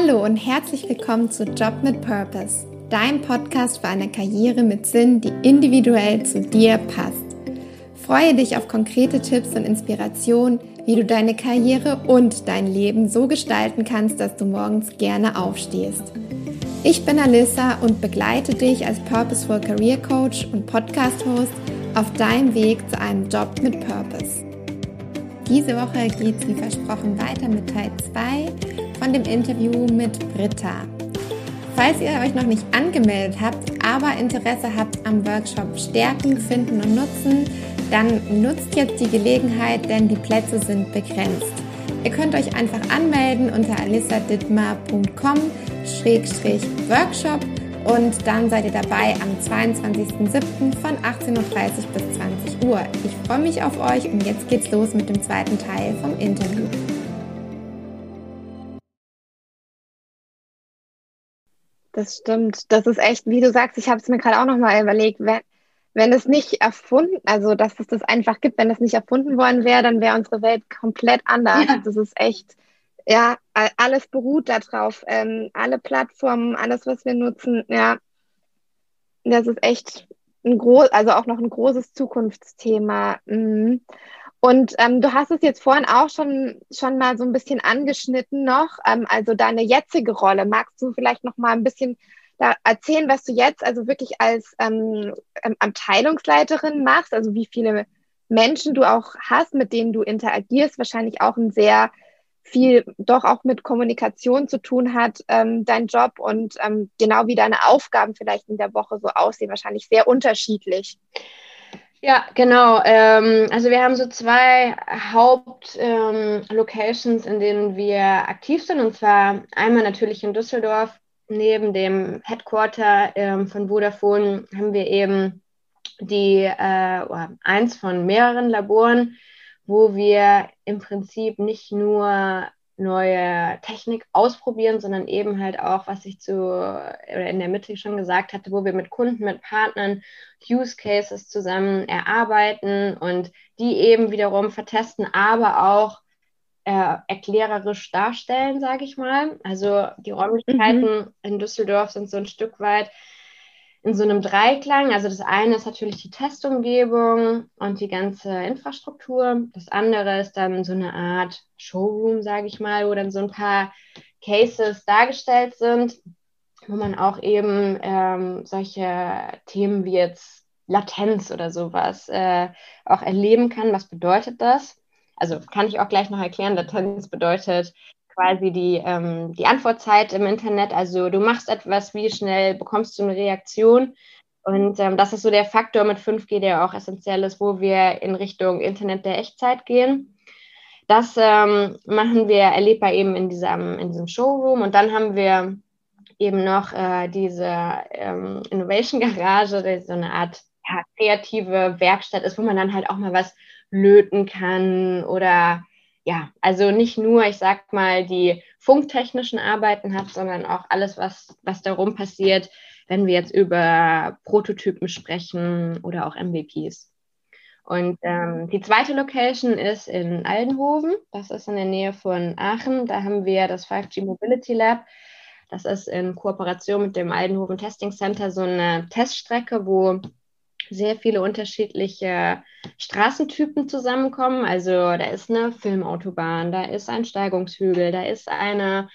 Hallo und herzlich willkommen zu Job mit Purpose, dein Podcast für eine Karriere mit Sinn, die individuell zu dir passt. Freue dich auf konkrete Tipps und Inspirationen, wie du deine Karriere und dein Leben so gestalten kannst, dass du morgens gerne aufstehst. Ich bin Alissa und begleite dich als Purposeful Career Coach und Podcast Host auf deinem Weg zu einem Job mit Purpose. Diese Woche geht es wie versprochen weiter mit Teil 2 von dem Interview mit Britta. Falls ihr euch noch nicht angemeldet habt, aber Interesse habt am Workshop Stärken, Finden und Nutzen, dann nutzt jetzt die Gelegenheit, denn die Plätze sind begrenzt. Ihr könnt euch einfach anmelden unter alissaditmar.com-workshop und dann seid ihr dabei am 22.07. von 18.30 Uhr bis 20 Uhr. Ich freue mich auf euch und jetzt geht's los mit dem zweiten Teil vom Interview. Das stimmt. Das ist echt, wie du sagst, ich habe es mir gerade auch nochmal überlegt, wenn, wenn es nicht erfunden, also dass es das einfach gibt, wenn es nicht erfunden worden wäre, dann wäre unsere Welt komplett anders. Ja. Das ist echt, ja, alles beruht darauf. Ähm, alle Plattformen, alles, was wir nutzen, ja, das ist echt ein groß, also auch noch ein großes Zukunftsthema. Mhm. Und ähm, du hast es jetzt vorhin auch schon, schon mal so ein bisschen angeschnitten noch, ähm, also deine jetzige Rolle. Magst du vielleicht noch mal ein bisschen erzählen, was du jetzt also wirklich als ähm, ähm, Abteilungsleiterin machst, also wie viele Menschen du auch hast, mit denen du interagierst, wahrscheinlich auch ein sehr viel doch auch mit Kommunikation zu tun hat, ähm, dein Job und ähm, genau wie deine Aufgaben vielleicht in der Woche so aussehen, wahrscheinlich sehr unterschiedlich. Ja, genau. Ähm, also wir haben so zwei Hauptlocations, ähm, in denen wir aktiv sind. Und zwar einmal natürlich in Düsseldorf. Neben dem Headquarter ähm, von Vodafone haben wir eben die äh, eins von mehreren Laboren, wo wir im Prinzip nicht nur neue Technik ausprobieren, sondern eben halt auch, was ich zu oder in der Mitte schon gesagt hatte, wo wir mit Kunden, mit Partnern Use Cases zusammen erarbeiten und die eben wiederum vertesten, aber auch äh, erklärerisch darstellen, sage ich mal. Also die Räumlichkeiten mhm. in Düsseldorf sind so ein Stück weit in so einem Dreiklang. Also das eine ist natürlich die Testumgebung und die ganze Infrastruktur. Das andere ist dann so eine Art Showroom, sage ich mal, wo dann so ein paar Cases dargestellt sind, wo man auch eben ähm, solche Themen wie jetzt Latenz oder sowas äh, auch erleben kann. Was bedeutet das? Also kann ich auch gleich noch erklären. Latenz bedeutet quasi die, ähm, die Antwortzeit im Internet. Also du machst etwas, wie schnell bekommst du eine Reaktion. Und ähm, das ist so der Faktor mit 5G, der auch essentiell ist, wo wir in Richtung Internet der Echtzeit gehen. Das ähm, machen wir erlebbar eben in diesem, in diesem Showroom. Und dann haben wir eben noch äh, diese ähm, Innovation Garage, die so eine Art ja, kreative Werkstatt ist, wo man dann halt auch mal was löten kann oder ja, also nicht nur, ich sag mal, die funktechnischen Arbeiten hat, sondern auch alles, was, was darum passiert, wenn wir jetzt über Prototypen sprechen oder auch MVPs. Und ähm, die zweite Location ist in Aldenhoven. Das ist in der Nähe von Aachen. Da haben wir das 5G Mobility Lab. Das ist in Kooperation mit dem Aldenhoven Testing Center so eine Teststrecke, wo sehr viele unterschiedliche Straßentypen zusammenkommen. Also da ist eine Filmautobahn, da ist ein Steigungshügel, da ist eine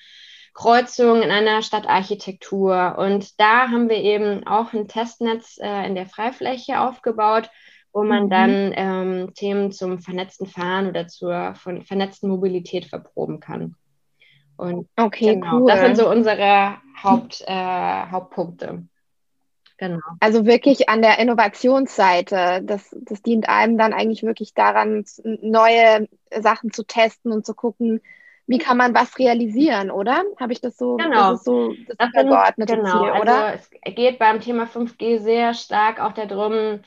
Kreuzung in einer Stadtarchitektur. Und da haben wir eben auch ein Testnetz äh, in der Freifläche aufgebaut, wo man mhm. dann ähm, Themen zum vernetzten Fahren oder zur von vernetzten Mobilität verproben kann. Und okay, genau, cool. das sind so unsere Haupt, äh, Hauptpunkte. Genau. Also wirklich an der Innovationsseite. Das, das dient einem dann eigentlich wirklich daran, neue Sachen zu testen und zu gucken, wie kann man was realisieren, oder? Habe ich das so? Genau. Das ist so das, das übergeordnete genau. Ziel, oder? Also es geht beim Thema 5G sehr stark auch darum,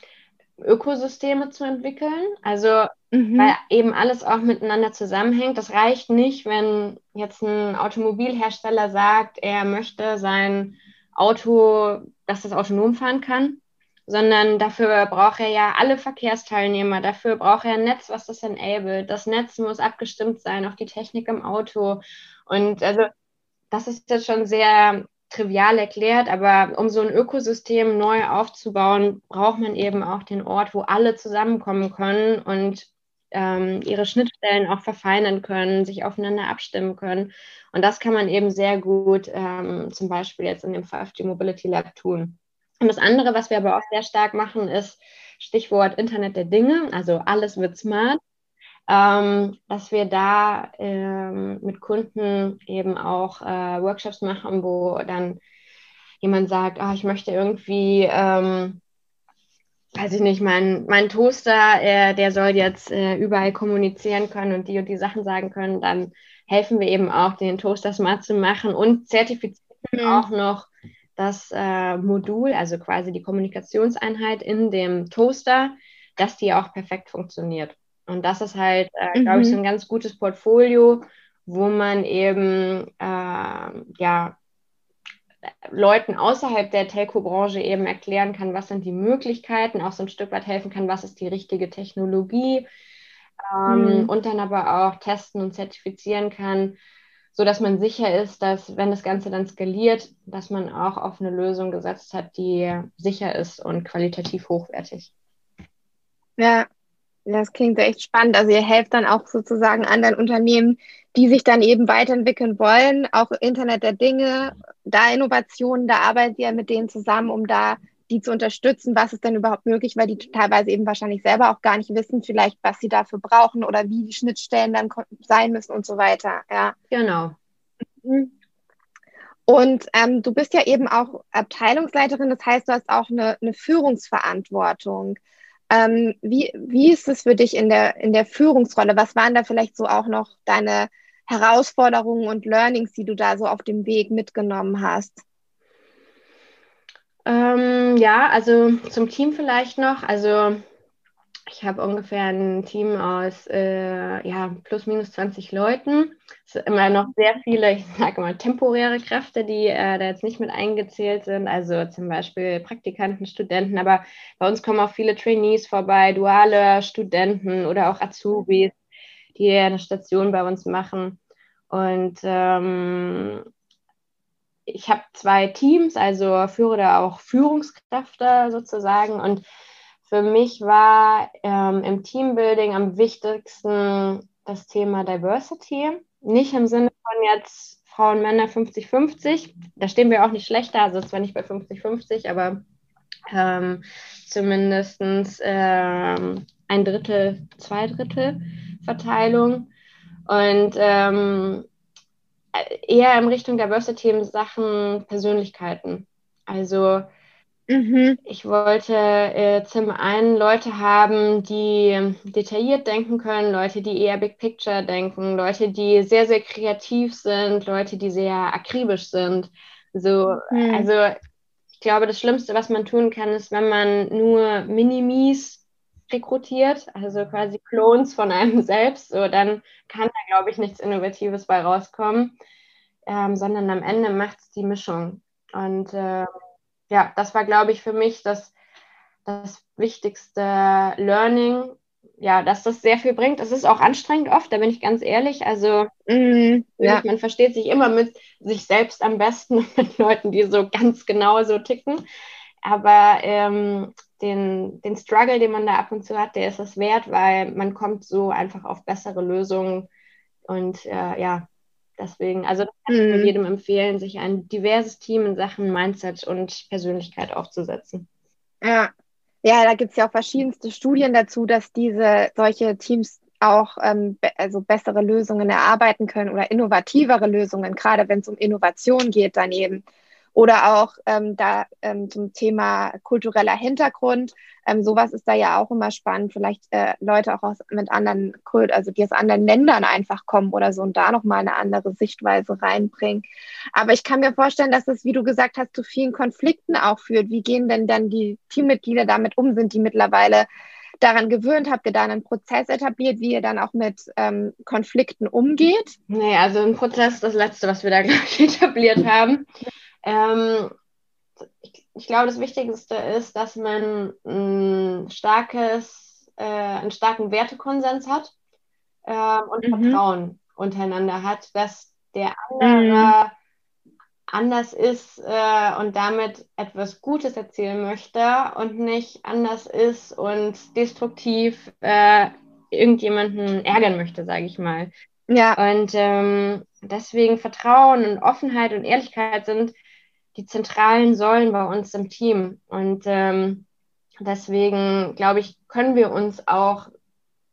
Ökosysteme zu entwickeln. Also mhm. weil eben alles auch miteinander zusammenhängt. Das reicht nicht, wenn jetzt ein Automobilhersteller sagt, er möchte sein Auto, dass das autonom fahren kann, sondern dafür braucht er ja alle Verkehrsteilnehmer, dafür braucht er ein Netz, was das enabelt. Das Netz muss abgestimmt sein auf die Technik im Auto. Und also das ist jetzt schon sehr trivial erklärt, aber um so ein Ökosystem neu aufzubauen, braucht man eben auch den Ort, wo alle zusammenkommen können und ähm, ihre Schnittstellen auch verfeinern können, sich aufeinander abstimmen können. Und das kann man eben sehr gut ähm, zum Beispiel jetzt in dem 5G Mobility Lab tun. Und das andere, was wir aber auch sehr stark machen, ist Stichwort Internet der Dinge, also alles wird smart ähm, dass wir da ähm, mit Kunden eben auch äh, Workshops machen, wo dann jemand sagt, oh, ich möchte irgendwie, ähm, weiß ich nicht, mein, mein Toaster, äh, der soll jetzt äh, überall kommunizieren können und die und die Sachen sagen können, dann helfen wir eben auch, den Toaster smart zu machen und zertifizieren mhm. auch noch das äh, Modul, also quasi die Kommunikationseinheit in dem Toaster, dass die auch perfekt funktioniert. Und das ist halt, äh, glaube ich, so mhm. ein ganz gutes Portfolio, wo man eben äh, ja, Leuten außerhalb der Telco-Branche eben erklären kann, was sind die Möglichkeiten, auch so ein Stück weit helfen kann, was ist die richtige Technologie ähm, mhm. und dann aber auch testen und zertifizieren kann, sodass man sicher ist, dass wenn das Ganze dann skaliert, dass man auch auf eine Lösung gesetzt hat, die sicher ist und qualitativ hochwertig. Ja, das klingt echt spannend. Also ihr helft dann auch sozusagen anderen Unternehmen, die sich dann eben weiterentwickeln wollen, auch Internet der Dinge, da Innovationen, da arbeitet ihr mit denen zusammen, um da die zu unterstützen, was ist denn überhaupt möglich, weil die teilweise eben wahrscheinlich selber auch gar nicht wissen, vielleicht, was sie dafür brauchen oder wie die Schnittstellen dann sein müssen und so weiter. Ja. Genau. Mhm. Und ähm, du bist ja eben auch Abteilungsleiterin, das heißt, du hast auch eine, eine Führungsverantwortung. Ähm, wie, wie ist es für dich in der, in der Führungsrolle? Was waren da vielleicht so auch noch deine Herausforderungen und Learnings, die du da so auf dem Weg mitgenommen hast? Ähm, ja, also zum Team vielleicht noch. Also ich habe ungefähr ein Team aus äh, ja, plus minus 20 Leuten. Es sind immer noch sehr viele, ich sage mal, temporäre Kräfte, die äh, da jetzt nicht mit eingezählt sind. Also zum Beispiel Praktikanten, Studenten, aber bei uns kommen auch viele Trainees vorbei, duale Studenten oder auch Azubis, die eine Station bei uns machen. Und ähm, ich habe zwei Teams, also führe da auch Führungskräfte sozusagen und für mich war ähm, im Teambuilding am wichtigsten das Thema Diversity. Nicht im Sinne von jetzt Frauen, Männer 50-50. Da stehen wir auch nicht schlechter, also zwar nicht bei 50-50, aber ähm, zumindest ähm, ein Drittel, zwei Drittel Verteilung. Und ähm, eher in Richtung Diversity in Sachen Persönlichkeiten. Also Mhm. Ich wollte äh, zum einen Leute haben, die detailliert denken können, Leute, die eher Big Picture denken, Leute, die sehr, sehr kreativ sind, Leute, die sehr akribisch sind. So, mhm. Also ich glaube, das Schlimmste, was man tun kann, ist, wenn man nur Minimis rekrutiert, also quasi Clones von einem selbst, so dann kann da, glaube ich, nichts Innovatives bei rauskommen, ähm, sondern am Ende macht es die Mischung. Und äh, ja, das war, glaube ich, für mich das, das wichtigste Learning. Ja, dass das sehr viel bringt. Es ist auch anstrengend oft, da bin ich ganz ehrlich. Also, mm, ja. man versteht sich immer mit sich selbst am besten, mit Leuten, die so ganz genau so ticken. Aber ähm, den, den Struggle, den man da ab und zu hat, der ist es wert, weil man kommt so einfach auf bessere Lösungen. Und äh, ja, Deswegen, also das kann ich mhm. jedem empfehlen, sich ein diverses Team in Sachen Mindset und Persönlichkeit aufzusetzen. Ja, ja da gibt es ja auch verschiedenste Studien dazu, dass diese solche Teams auch ähm, be also bessere Lösungen erarbeiten können oder innovativere Lösungen, gerade wenn es um Innovation geht daneben. Oder auch ähm, da ähm, zum Thema kultureller Hintergrund. Ähm, sowas ist da ja auch immer spannend. Vielleicht äh, Leute auch aus, mit anderen Kult, also die aus anderen Ländern einfach kommen oder so und da nochmal eine andere Sichtweise reinbringen. Aber ich kann mir vorstellen, dass es, wie du gesagt hast, zu vielen Konflikten auch führt. Wie gehen denn dann die Teammitglieder damit um? Sind die mittlerweile daran gewöhnt? Habt ihr da einen Prozess etabliert, wie ihr dann auch mit ähm, Konflikten umgeht? Nee, also ein Prozess ist das Letzte, was wir da gleich etabliert haben. Ähm, ich, ich, glaube, das Wichtigste ist, dass man ein starkes, äh, einen starken Wertekonsens hat äh, und mhm. Vertrauen untereinander hat, dass der andere mhm. anders ist äh, und damit etwas Gutes erzielen möchte und nicht anders ist und destruktiv äh, irgendjemanden ärgern möchte, sage ich mal. Ja. Und ähm, deswegen Vertrauen und Offenheit und Ehrlichkeit sind die zentralen Säulen bei uns im Team. Und ähm, deswegen, glaube ich, können wir uns auch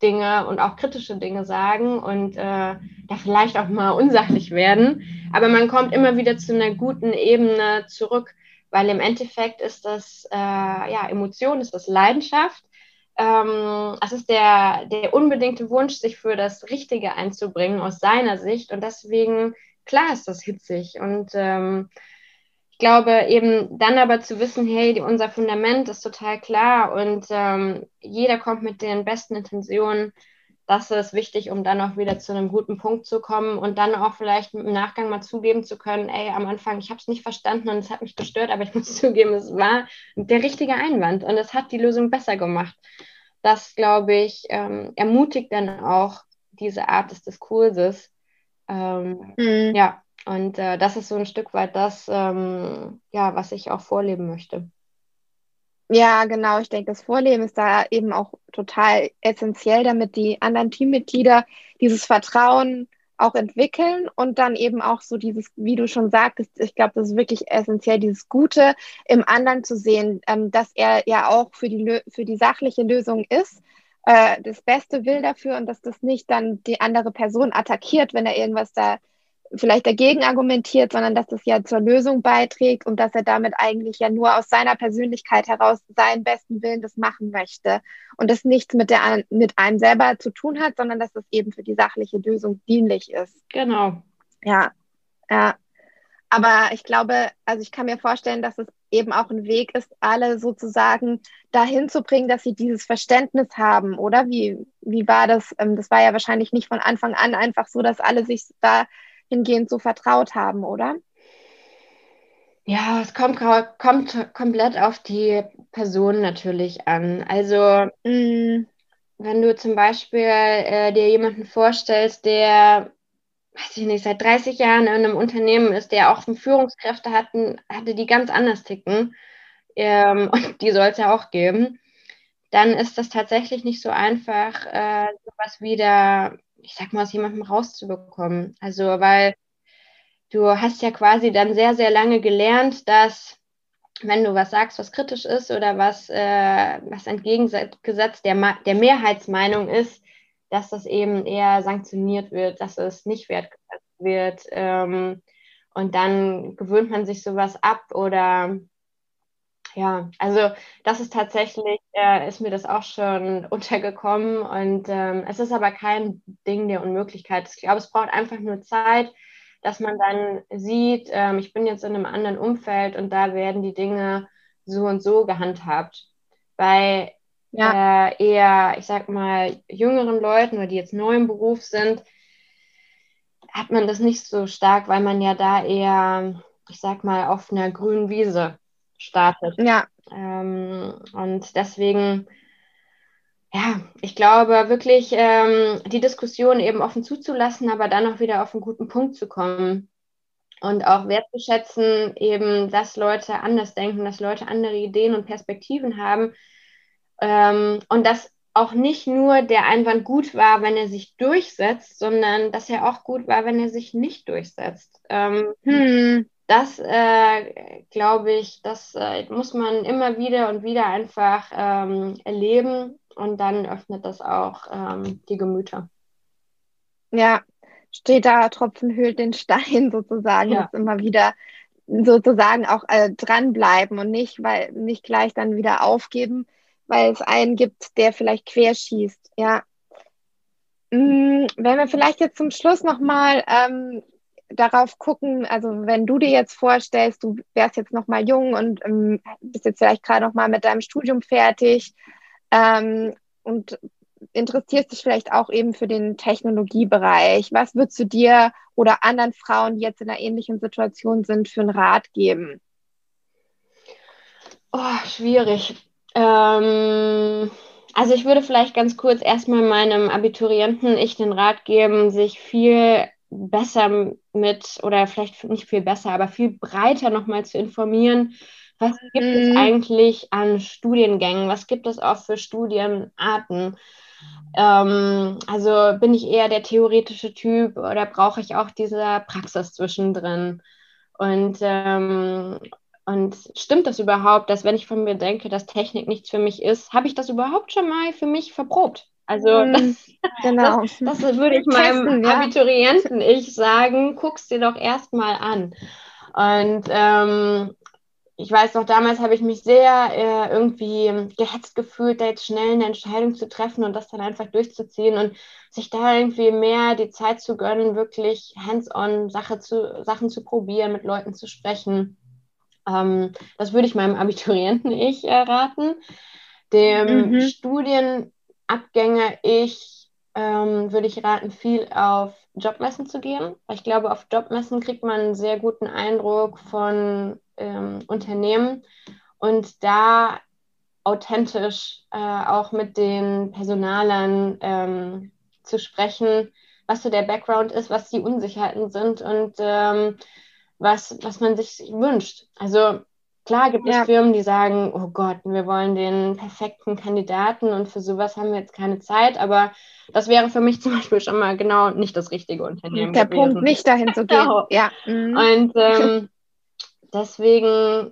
Dinge und auch kritische Dinge sagen und äh, da vielleicht auch mal unsachlich werden. Aber man kommt immer wieder zu einer guten Ebene zurück, weil im Endeffekt ist das äh, ja Emotion, ist das Leidenschaft. Ähm, es ist der, der unbedingte Wunsch, sich für das Richtige einzubringen aus seiner Sicht. Und deswegen, klar ist das hitzig. Und ähm, ich glaube eben dann aber zu wissen, hey, unser Fundament ist total klar und ähm, jeder kommt mit den besten Intentionen. Das ist wichtig, um dann auch wieder zu einem guten Punkt zu kommen und dann auch vielleicht im Nachgang mal zugeben zu können, ey, am Anfang, ich habe es nicht verstanden und es hat mich gestört, aber ich muss zugeben, es war der richtige Einwand und es hat die Lösung besser gemacht. Das, glaube ich, ähm, ermutigt dann auch diese Art des Diskurses. Ähm, mhm. Ja, und äh, das ist so ein Stück weit das, ähm, ja, was ich auch vorleben möchte. Ja, genau. Ich denke, das Vorleben ist da eben auch total essentiell, damit die anderen Teammitglieder dieses Vertrauen auch entwickeln und dann eben auch so dieses, wie du schon sagtest, ich glaube, das ist wirklich essentiell, dieses Gute im anderen zu sehen, ähm, dass er ja auch für die, für die sachliche Lösung ist, äh, das Beste will dafür und dass das nicht dann die andere Person attackiert, wenn er irgendwas da vielleicht dagegen argumentiert, sondern dass das ja zur Lösung beiträgt und dass er damit eigentlich ja nur aus seiner Persönlichkeit heraus seinen besten Willen das machen möchte und das nichts mit, der, mit einem selber zu tun hat, sondern dass es eben für die sachliche Lösung dienlich ist. Genau. Ja, ja. Aber ich glaube, also ich kann mir vorstellen, dass es eben auch ein Weg ist, alle sozusagen dahin zu bringen, dass sie dieses Verständnis haben, oder? Wie, wie war das? Ähm, das war ja wahrscheinlich nicht von Anfang an einfach so, dass alle sich da hingehend so vertraut haben, oder? Ja, es kommt, kommt komplett auf die Person natürlich an. Also, mm, wenn du zum Beispiel äh, dir jemanden vorstellst, der, weiß ich nicht, seit 30 Jahren in einem Unternehmen ist, der auch Führungskräfte hatten, hatte, die ganz anders ticken, ähm, und die soll es ja auch geben, dann ist das tatsächlich nicht so einfach, äh, sowas wieder ich sag mal, aus jemandem rauszubekommen. Also, weil du hast ja quasi dann sehr, sehr lange gelernt, dass wenn du was sagst, was kritisch ist oder was, äh, was entgegengesetzt der, der Mehrheitsmeinung ist, dass das eben eher sanktioniert wird, dass es nicht wertgeschätzt wird. Ähm, und dann gewöhnt man sich sowas ab oder ja, also das ist tatsächlich, äh, ist mir das auch schon untergekommen und ähm, es ist aber kein Ding der Unmöglichkeit. Ich glaube, es braucht einfach nur Zeit, dass man dann sieht, ähm, ich bin jetzt in einem anderen Umfeld und da werden die Dinge so und so gehandhabt. Bei ja. äh, eher, ich sag mal, jüngeren Leuten oder die jetzt neu im Beruf sind, hat man das nicht so stark, weil man ja da eher, ich sag mal, auf einer grünen Wiese startet. Ja. Ähm, und deswegen, ja, ich glaube wirklich, ähm, die Diskussion eben offen zuzulassen, aber dann auch wieder auf einen guten Punkt zu kommen. Und auch wertzuschätzen, eben, dass Leute anders denken, dass Leute andere Ideen und Perspektiven haben. Ähm, und dass auch nicht nur der Einwand gut war, wenn er sich durchsetzt, sondern dass er auch gut war, wenn er sich nicht durchsetzt. Ähm, hm das äh, glaube ich, das äh, muss man immer wieder und wieder einfach ähm, erleben und dann öffnet das auch ähm, die Gemüter. Ja, steht da, Tropfen hüllt den Stein sozusagen, ja. immer wieder sozusagen auch äh, dranbleiben und nicht, weil nicht gleich dann wieder aufgeben, weil es einen gibt, der vielleicht querschießt. Ja. Hm, wenn wir vielleicht jetzt zum Schluss nochmal ähm, darauf gucken, also wenn du dir jetzt vorstellst, du wärst jetzt noch mal jung und ähm, bist jetzt vielleicht gerade noch mal mit deinem Studium fertig ähm, und interessierst dich vielleicht auch eben für den Technologiebereich. Was würdest du dir oder anderen Frauen, die jetzt in einer ähnlichen Situation sind, für einen Rat geben? Oh, schwierig. Ähm, also ich würde vielleicht ganz kurz erstmal meinem Abiturienten ich den Rat geben, sich viel besser mit oder vielleicht nicht viel besser, aber viel breiter nochmal zu informieren. Was gibt mhm. es eigentlich an Studiengängen? Was gibt es auch für Studienarten? Ähm, also bin ich eher der theoretische Typ oder brauche ich auch diese Praxis zwischendrin? Und, ähm, und stimmt das überhaupt, dass wenn ich von mir denke, dass Technik nichts für mich ist, habe ich das überhaupt schon mal für mich verprobt? Also mhm, das, genau. das, das würde ich meinem ja. Abiturienten ich sagen, guck's dir doch erstmal an. Und ähm, ich weiß noch, damals habe ich mich sehr äh, irgendwie gehetzt gefühlt, da jetzt schnell eine Entscheidung zu treffen und das dann einfach durchzuziehen und sich da irgendwie mehr die Zeit zu gönnen, wirklich hands-on Sache zu, Sachen zu probieren, mit Leuten zu sprechen. Ähm, das würde ich meinem Abiturienten ich äh, raten. Dem mhm. Studienabgänger ich ähm, würde ich raten, viel auf Jobmessen zu gehen. Ich glaube, auf Jobmessen kriegt man einen sehr guten Eindruck von ähm, Unternehmen und da authentisch äh, auch mit den Personalern ähm, zu sprechen, was so der Background ist, was die Unsicherheiten sind und ähm, was, was man sich wünscht. Also klar gibt ja. es Firmen, die sagen, oh Gott, wir wollen den perfekten Kandidaten und für sowas haben wir jetzt keine Zeit, aber das wäre für mich zum Beispiel schon mal genau nicht das richtige Unternehmen. Der gewesen. Punkt, nicht dahin zu gehen. Genau. Ja. Mhm. Und ähm, deswegen,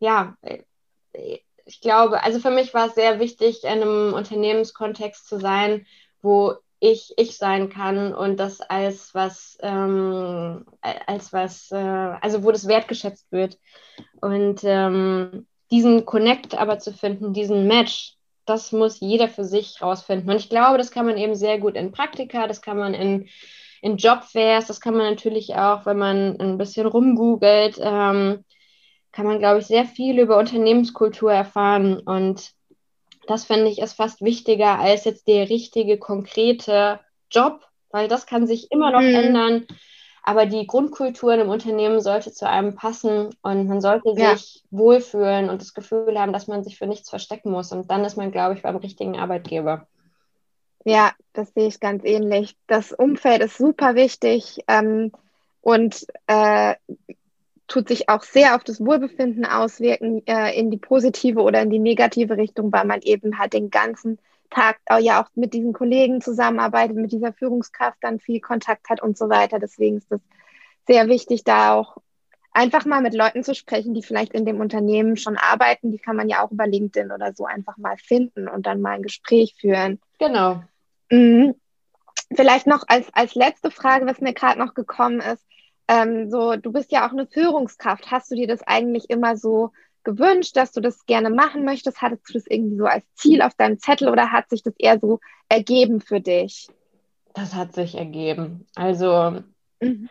ja, ich glaube, also für mich war es sehr wichtig, in einem Unternehmenskontext zu sein, wo ich ich sein kann und das als was, ähm, als was, äh, also wo das wertgeschätzt wird. Und ähm, diesen Connect aber zu finden, diesen Match, das muss jeder für sich rausfinden. Und ich glaube, das kann man eben sehr gut in Praktika, das kann man in in Jobfairs. Das kann man natürlich auch, wenn man ein bisschen rumgoogelt, ähm, kann man, glaube ich, sehr viel über Unternehmenskultur erfahren. Und das finde ich ist fast wichtiger als jetzt der richtige, konkrete Job, weil das kann sich immer noch mhm. ändern. Aber die Grundkultur in einem Unternehmen sollte zu einem passen und man sollte ja. sich wohlfühlen und das Gefühl haben, dass man sich für nichts verstecken muss. Und dann ist man, glaube ich, beim richtigen Arbeitgeber. Ja, das sehe ich ganz ähnlich. Das Umfeld ist super wichtig ähm, und äh, tut sich auch sehr auf das Wohlbefinden auswirken, äh, in die positive oder in die negative Richtung, weil man eben halt den ganzen Tag äh, ja auch mit diesen Kollegen zusammenarbeitet, mit dieser Führungskraft dann viel Kontakt hat und so weiter. Deswegen ist es sehr wichtig, da auch einfach mal mit Leuten zu sprechen, die vielleicht in dem Unternehmen schon arbeiten. Die kann man ja auch über LinkedIn oder so einfach mal finden und dann mal ein Gespräch führen. Genau. Mhm. Vielleicht noch als, als letzte Frage, was mir gerade noch gekommen ist. Ähm, so, du bist ja auch eine Führungskraft. Hast du dir das eigentlich immer so gewünscht, dass du das gerne machen möchtest? Hattest du das irgendwie so als Ziel auf deinem Zettel oder hat sich das eher so ergeben für dich? Das hat sich ergeben. Also mhm.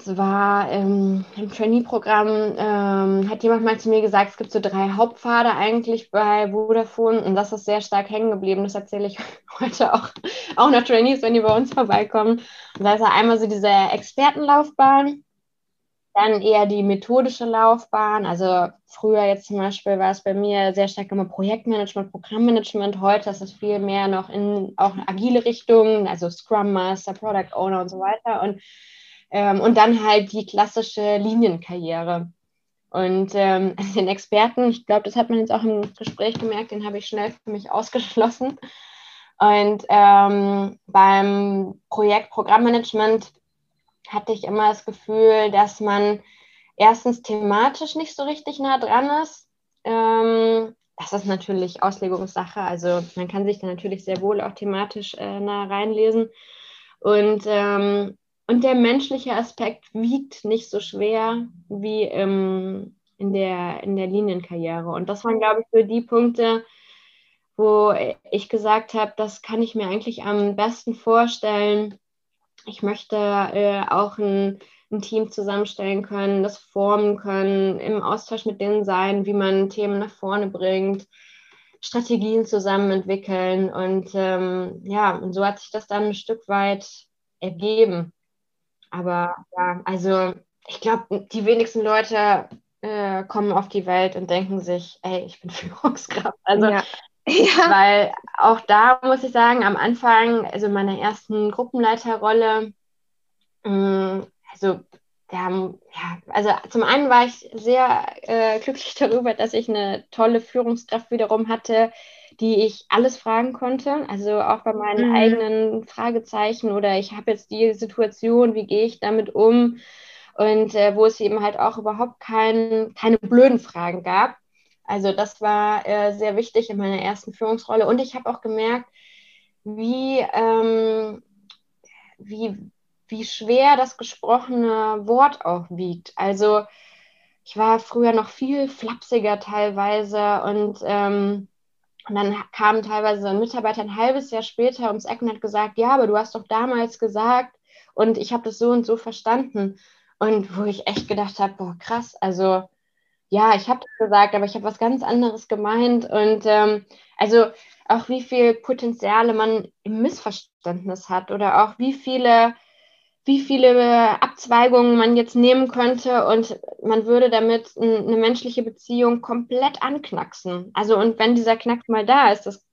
Es war ähm, im Trainee-Programm, ähm, hat jemand mal zu mir gesagt, es gibt so drei Hauptpfade eigentlich bei Vodafone und das ist sehr stark hängen geblieben. Das erzähle ich heute auch, auch noch Trainees, wenn die bei uns vorbeikommen. Und da ist einmal so diese Expertenlaufbahn, dann eher die methodische Laufbahn. Also früher jetzt zum Beispiel war es bei mir sehr stark immer Projektmanagement, Programmmanagement. Heute ist es viel mehr noch in auch agile Richtungen, also Scrum Master, Product Owner und so weiter. Und ähm, und dann halt die klassische Linienkarriere. Und ähm, den Experten, ich glaube, das hat man jetzt auch im Gespräch gemerkt, den habe ich schnell für mich ausgeschlossen. Und ähm, beim Projekt Programmmanagement hatte ich immer das Gefühl, dass man erstens thematisch nicht so richtig nah dran ist. Ähm, das ist natürlich Auslegungssache. Also man kann sich da natürlich sehr wohl auch thematisch äh, nah reinlesen. Und ähm, und der menschliche Aspekt wiegt nicht so schwer wie ähm, in, der, in der Linienkarriere. Und das waren, glaube ich, so die Punkte, wo ich gesagt habe, das kann ich mir eigentlich am besten vorstellen. Ich möchte äh, auch ein, ein, Team zusammenstellen können, das formen können, im Austausch mit denen sein, wie man Themen nach vorne bringt, Strategien zusammen entwickeln. Und ähm, ja, und so hat sich das dann ein Stück weit ergeben. Aber ja, also ich glaube, die wenigsten Leute äh, kommen auf die Welt und denken sich, ey, ich bin Führungskraft. Also ja. Ja. Weil auch da muss ich sagen, am Anfang, also in meiner ersten Gruppenleiterrolle, Mm, also, ja, also zum einen war ich sehr äh, glücklich darüber, dass ich eine tolle Führungskraft wiederum hatte, die ich alles fragen konnte. Also auch bei meinen mhm. eigenen Fragezeichen oder ich habe jetzt die Situation, wie gehe ich damit um? Und äh, wo es eben halt auch überhaupt kein, keine blöden Fragen gab. Also das war äh, sehr wichtig in meiner ersten Führungsrolle. Und ich habe auch gemerkt, wie, ähm, wie, wie schwer das gesprochene Wort auch wiegt. Also ich war früher noch viel flapsiger teilweise und, ähm, und dann kam teilweise ein Mitarbeiter ein halbes Jahr später ums Eck und hat gesagt, ja, aber du hast doch damals gesagt und ich habe das so und so verstanden. Und wo ich echt gedacht habe, boah, krass, also ja, ich habe das gesagt, aber ich habe was ganz anderes gemeint. Und ähm, also auch wie viel Potenziale man im Missverständnis hat oder auch wie viele, wie viele Abzweigungen man jetzt nehmen könnte und man würde damit eine menschliche Beziehung komplett anknacksen. Also und wenn dieser Knack mal da ist, das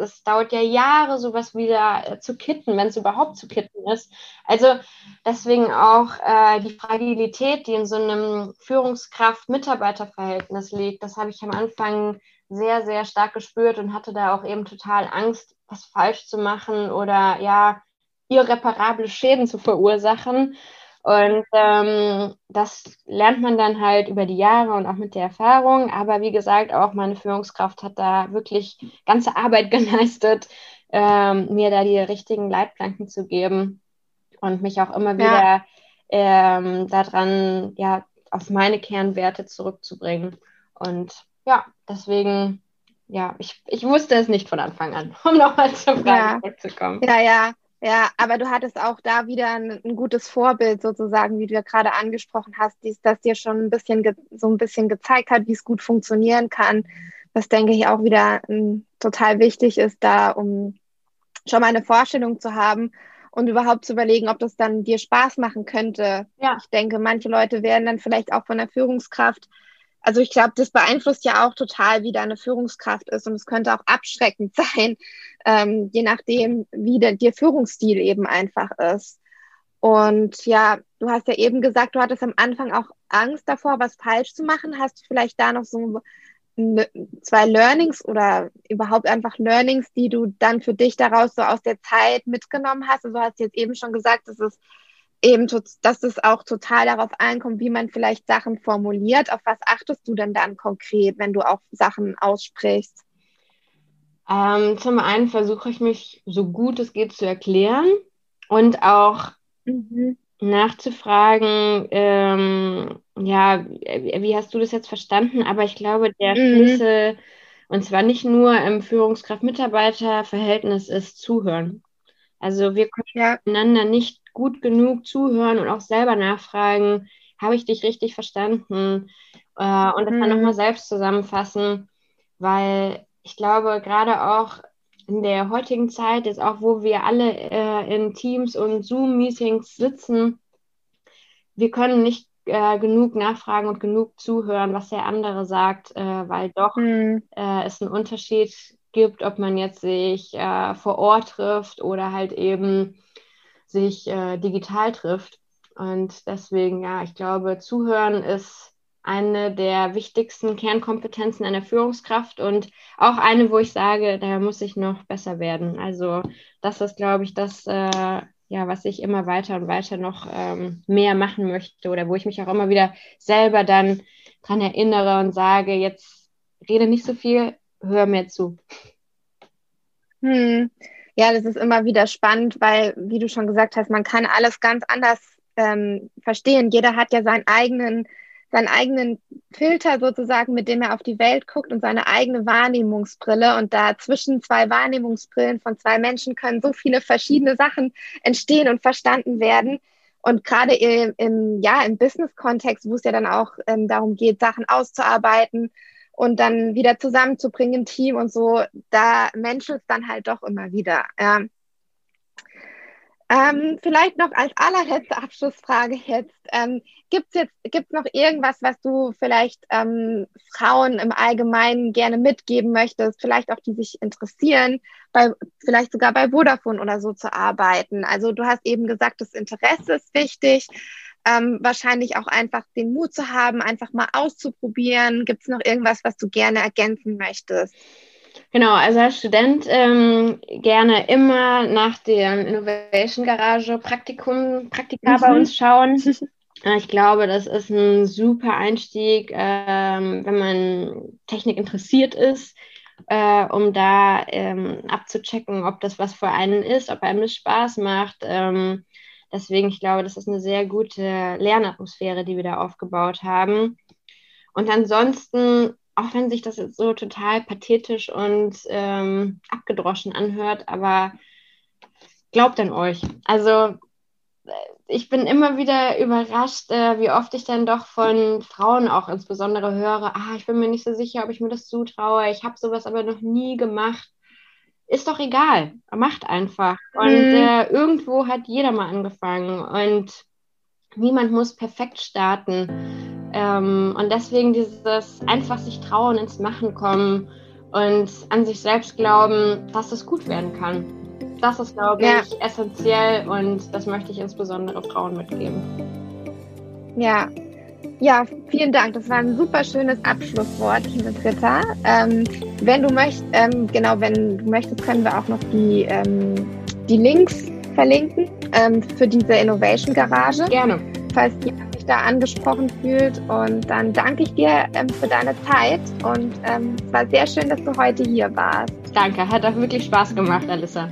es dauert ja Jahre, sowas wieder äh, zu kitten, wenn es überhaupt zu kitten ist. Also deswegen auch äh, die Fragilität, die in so einem Führungskraft-Mitarbeiter-Verhältnis liegt, das habe ich am Anfang sehr, sehr stark gespürt und hatte da auch eben total Angst, was falsch zu machen oder ja, irreparable Schäden zu verursachen. Und ähm, das lernt man dann halt über die Jahre und auch mit der Erfahrung. Aber wie gesagt, auch meine Führungskraft hat da wirklich ganze Arbeit geleistet, ähm, mir da die richtigen Leitplanken zu geben und mich auch immer wieder ja. ähm, daran, ja, auf meine Kernwerte zurückzubringen. Und ja, deswegen, ja, ich, ich wusste es nicht von Anfang an, um nochmal zur Frage ja. zurückzukommen. Ja, ja, ja, aber du hattest auch da wieder ein, ein, gutes Vorbild sozusagen, wie du ja gerade angesprochen hast, dies, das dir schon ein bisschen so ein bisschen gezeigt hat, wie es gut funktionieren kann. Das denke ich auch wieder m, ähm, total wichtig ist, da um schon mal eine Vorstellung zu haben und überhaupt zu überlegen, ob das dann dir Spaß machen könnte. Ja. Ich denke, manche Leute werden dann vielleicht auch von der Führungskraft also ich glaube, das beeinflusst ja auch total, wie deine Führungskraft ist und es könnte auch abschreckend sein, ähm, je nachdem, wie der, der Führungsstil eben einfach ist. Und ja, du hast ja eben gesagt, du hattest am Anfang auch Angst davor, was falsch zu machen. Hast du vielleicht da noch so zwei Learnings oder überhaupt einfach Learnings, die du dann für dich daraus so aus der Zeit mitgenommen hast? Also du hast jetzt eben schon gesagt, dass es eben, dass es auch total darauf ankommt, wie man vielleicht Sachen formuliert. Auf was achtest du denn dann konkret, wenn du auch Sachen aussprichst? Ähm, zum einen versuche ich mich so gut es geht zu erklären und auch mhm. nachzufragen, ähm, ja, wie hast du das jetzt verstanden? Aber ich glaube, der mhm. Schlüssel, und zwar nicht nur im Führungskraft-Mitarbeiter-Verhältnis, ist Zuhören. Also wir können ja. einander nicht gut genug zuhören und auch selber nachfragen, habe ich dich richtig verstanden? Äh, und das mhm. dann nochmal selbst zusammenfassen, weil ich glaube, gerade auch in der heutigen Zeit, jetzt auch wo wir alle äh, in Teams und Zoom-Meetings sitzen, wir können nicht äh, genug nachfragen und genug zuhören, was der andere sagt, äh, weil doch mhm. Äh, es einen Unterschied gibt, ob man jetzt sich äh, vor Ort trifft oder halt eben sich äh, digital trifft. Und deswegen, ja, ich glaube, Zuhören ist eine der wichtigsten Kernkompetenzen einer Führungskraft und auch eine, wo ich sage, da muss ich noch besser werden. Also das ist, glaube ich, das, äh, ja, was ich immer weiter und weiter noch ähm, mehr machen möchte oder wo ich mich auch immer wieder selber dann dran erinnere und sage, jetzt rede nicht so viel, hör mir zu. Hm. Ja, das ist immer wieder spannend, weil, wie du schon gesagt hast, man kann alles ganz anders ähm, verstehen. Jeder hat ja seinen eigenen, seinen eigenen Filter sozusagen, mit dem er auf die Welt guckt und seine eigene Wahrnehmungsbrille. Und da zwischen zwei Wahrnehmungsbrillen von zwei Menschen können so viele verschiedene Sachen entstehen und verstanden werden. Und gerade im, im, ja, im Business-Kontext, wo es ja dann auch ähm, darum geht, Sachen auszuarbeiten, und dann wieder zusammenzubringen im Team und so, da menschelt es dann halt doch immer wieder. Ja. Ähm, vielleicht noch als allerletzte Abschlussfrage jetzt. Ähm, Gibt es jetzt gibt's noch irgendwas, was du vielleicht ähm, Frauen im Allgemeinen gerne mitgeben möchtest, vielleicht auch die sich interessieren, bei, vielleicht sogar bei Vodafone oder so zu arbeiten? Also du hast eben gesagt, das Interesse ist wichtig. Ähm, wahrscheinlich auch einfach den Mut zu haben, einfach mal auszuprobieren. Gibt es noch irgendwas, was du gerne ergänzen möchtest? Genau, also als Student ähm, gerne immer nach der Innovation Garage Praktikum, Praktika mhm. bei uns schauen. Äh, ich glaube, das ist ein super Einstieg, ähm, wenn man Technik interessiert ist, äh, um da ähm, abzuchecken, ob das was für einen ist, ob einem das Spaß macht. Ähm, deswegen, ich glaube, das ist eine sehr gute Lernatmosphäre, die wir da aufgebaut haben. Und ansonsten auch wenn sich das jetzt so total pathetisch und ähm, abgedroschen anhört, aber glaubt an euch. Also äh, ich bin immer wieder überrascht, äh, wie oft ich dann doch von Frauen auch insbesondere höre, ah, ich bin mir nicht so sicher, ob ich mir das zutraue, ich habe sowas aber noch nie gemacht. Ist doch egal, macht einfach. Und mhm. äh, irgendwo hat jeder mal angefangen und niemand muss perfekt starten. Ähm, und deswegen dieses einfach sich trauen, ins Machen kommen und an sich selbst glauben, dass es gut werden kann. Das ist, glaube ja. ich, essentiell und das möchte ich insbesondere Frauen mitgeben. Ja, ja, vielen Dank. Das war ein super schönes Abschlusswort, liebe Britta. Ähm, wenn du möchtest, ähm, genau, wenn du möchtest, können wir auch noch die, ähm, die Links verlinken ähm, für diese Innovation Garage. Gerne. Falls jemand da angesprochen fühlt. Und dann danke ich dir ähm, für deine Zeit und ähm, es war sehr schön, dass du heute hier warst. Danke, hat auch wirklich Spaß gemacht, Alissa.